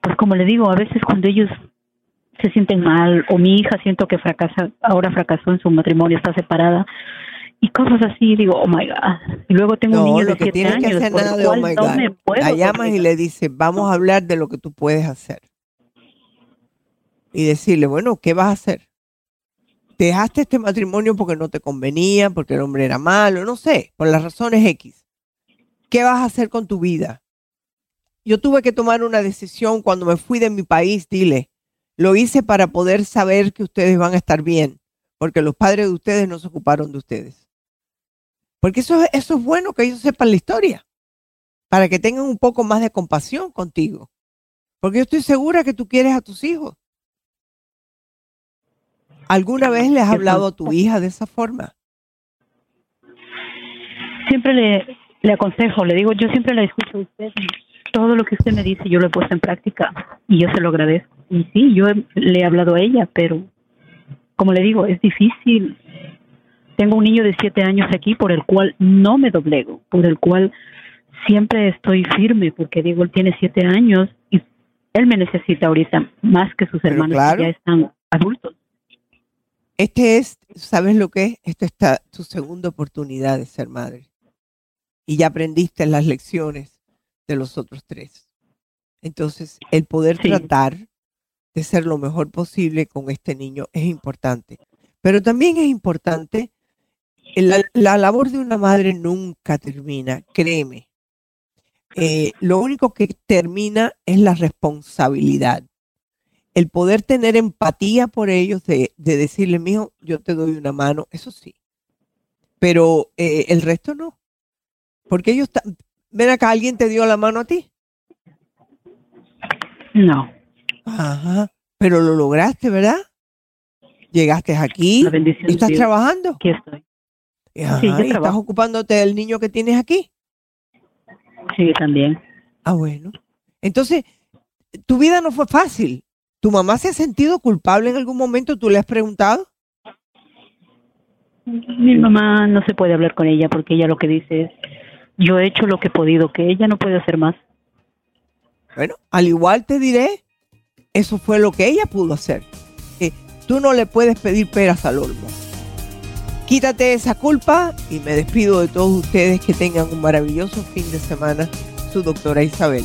pues como le digo, a veces cuando ellos se sienten mal o mi hija siento que fracasa, ahora fracasó en su matrimonio, está separada y cosas así, digo, oh my God. Y luego tengo un niño de que siete tienes que años, hacer por nada de oh no me puedo La llamas y le dices, vamos a hablar de lo que tú puedes hacer. Y decirle, bueno, ¿qué vas a hacer? ¿Dejaste este matrimonio porque no te convenía, porque el hombre era malo? No sé, por las razones X. ¿Qué vas a hacer con tu vida? Yo tuve que tomar una decisión cuando me fui de mi país, dile. Lo hice para poder saber que ustedes van a estar bien, porque los padres de ustedes no se ocuparon de ustedes. Porque eso, eso es bueno que ellos sepan la historia, para que tengan un poco más de compasión contigo. Porque yo estoy segura que tú quieres a tus hijos. ¿Alguna vez le has hablado a tu hija de esa forma? Siempre le, le aconsejo, le digo, yo siempre la escucho a usted. Todo lo que usted me dice yo lo he puesto en práctica y yo se lo agradezco. Y sí, yo he- le he hablado a ella, pero como le digo, es difícil. Tengo un niño de siete años aquí por el cual no me doblego, por el cual siempre estoy firme, porque digo, él tiene siete años y él me necesita ahorita más que sus hermanos claro. que ya están adultos. Este es, ¿sabes lo que es? Esto está tu segunda oportunidad de ser madre. Y ya aprendiste las lecciones de los otros tres. Entonces, el poder tratar de ser lo mejor posible con este niño es importante. Pero también es importante, la, la labor de una madre nunca termina, créeme. Eh, lo único que termina es la responsabilidad el poder tener empatía por ellos, de, de decirle, mijo, yo te doy una mano, eso sí. Pero eh, el resto no. Porque ellos, ven acá, ¿alguien te dio la mano a ti? No. Ajá. Pero lo lograste, ¿verdad? Llegaste aquí y estás Dios. trabajando. Aquí estoy. Ajá, Sí, y estás ocupándote del niño que tienes aquí. Sí, también. Ah, bueno. Entonces, tu vida no fue fácil. ¿Tu mamá se ha sentido culpable en algún momento? ¿Tú le has preguntado? Mi mamá no se puede hablar con ella porque ella lo que dice es, yo he hecho lo que he podido, que ella no puede hacer más. Bueno, al igual te diré, eso fue lo que ella pudo hacer. Que tú no le puedes pedir peras al olmo. Quítate esa culpa y me despido de todos ustedes que tengan un maravilloso fin de semana. Su doctora Isabel.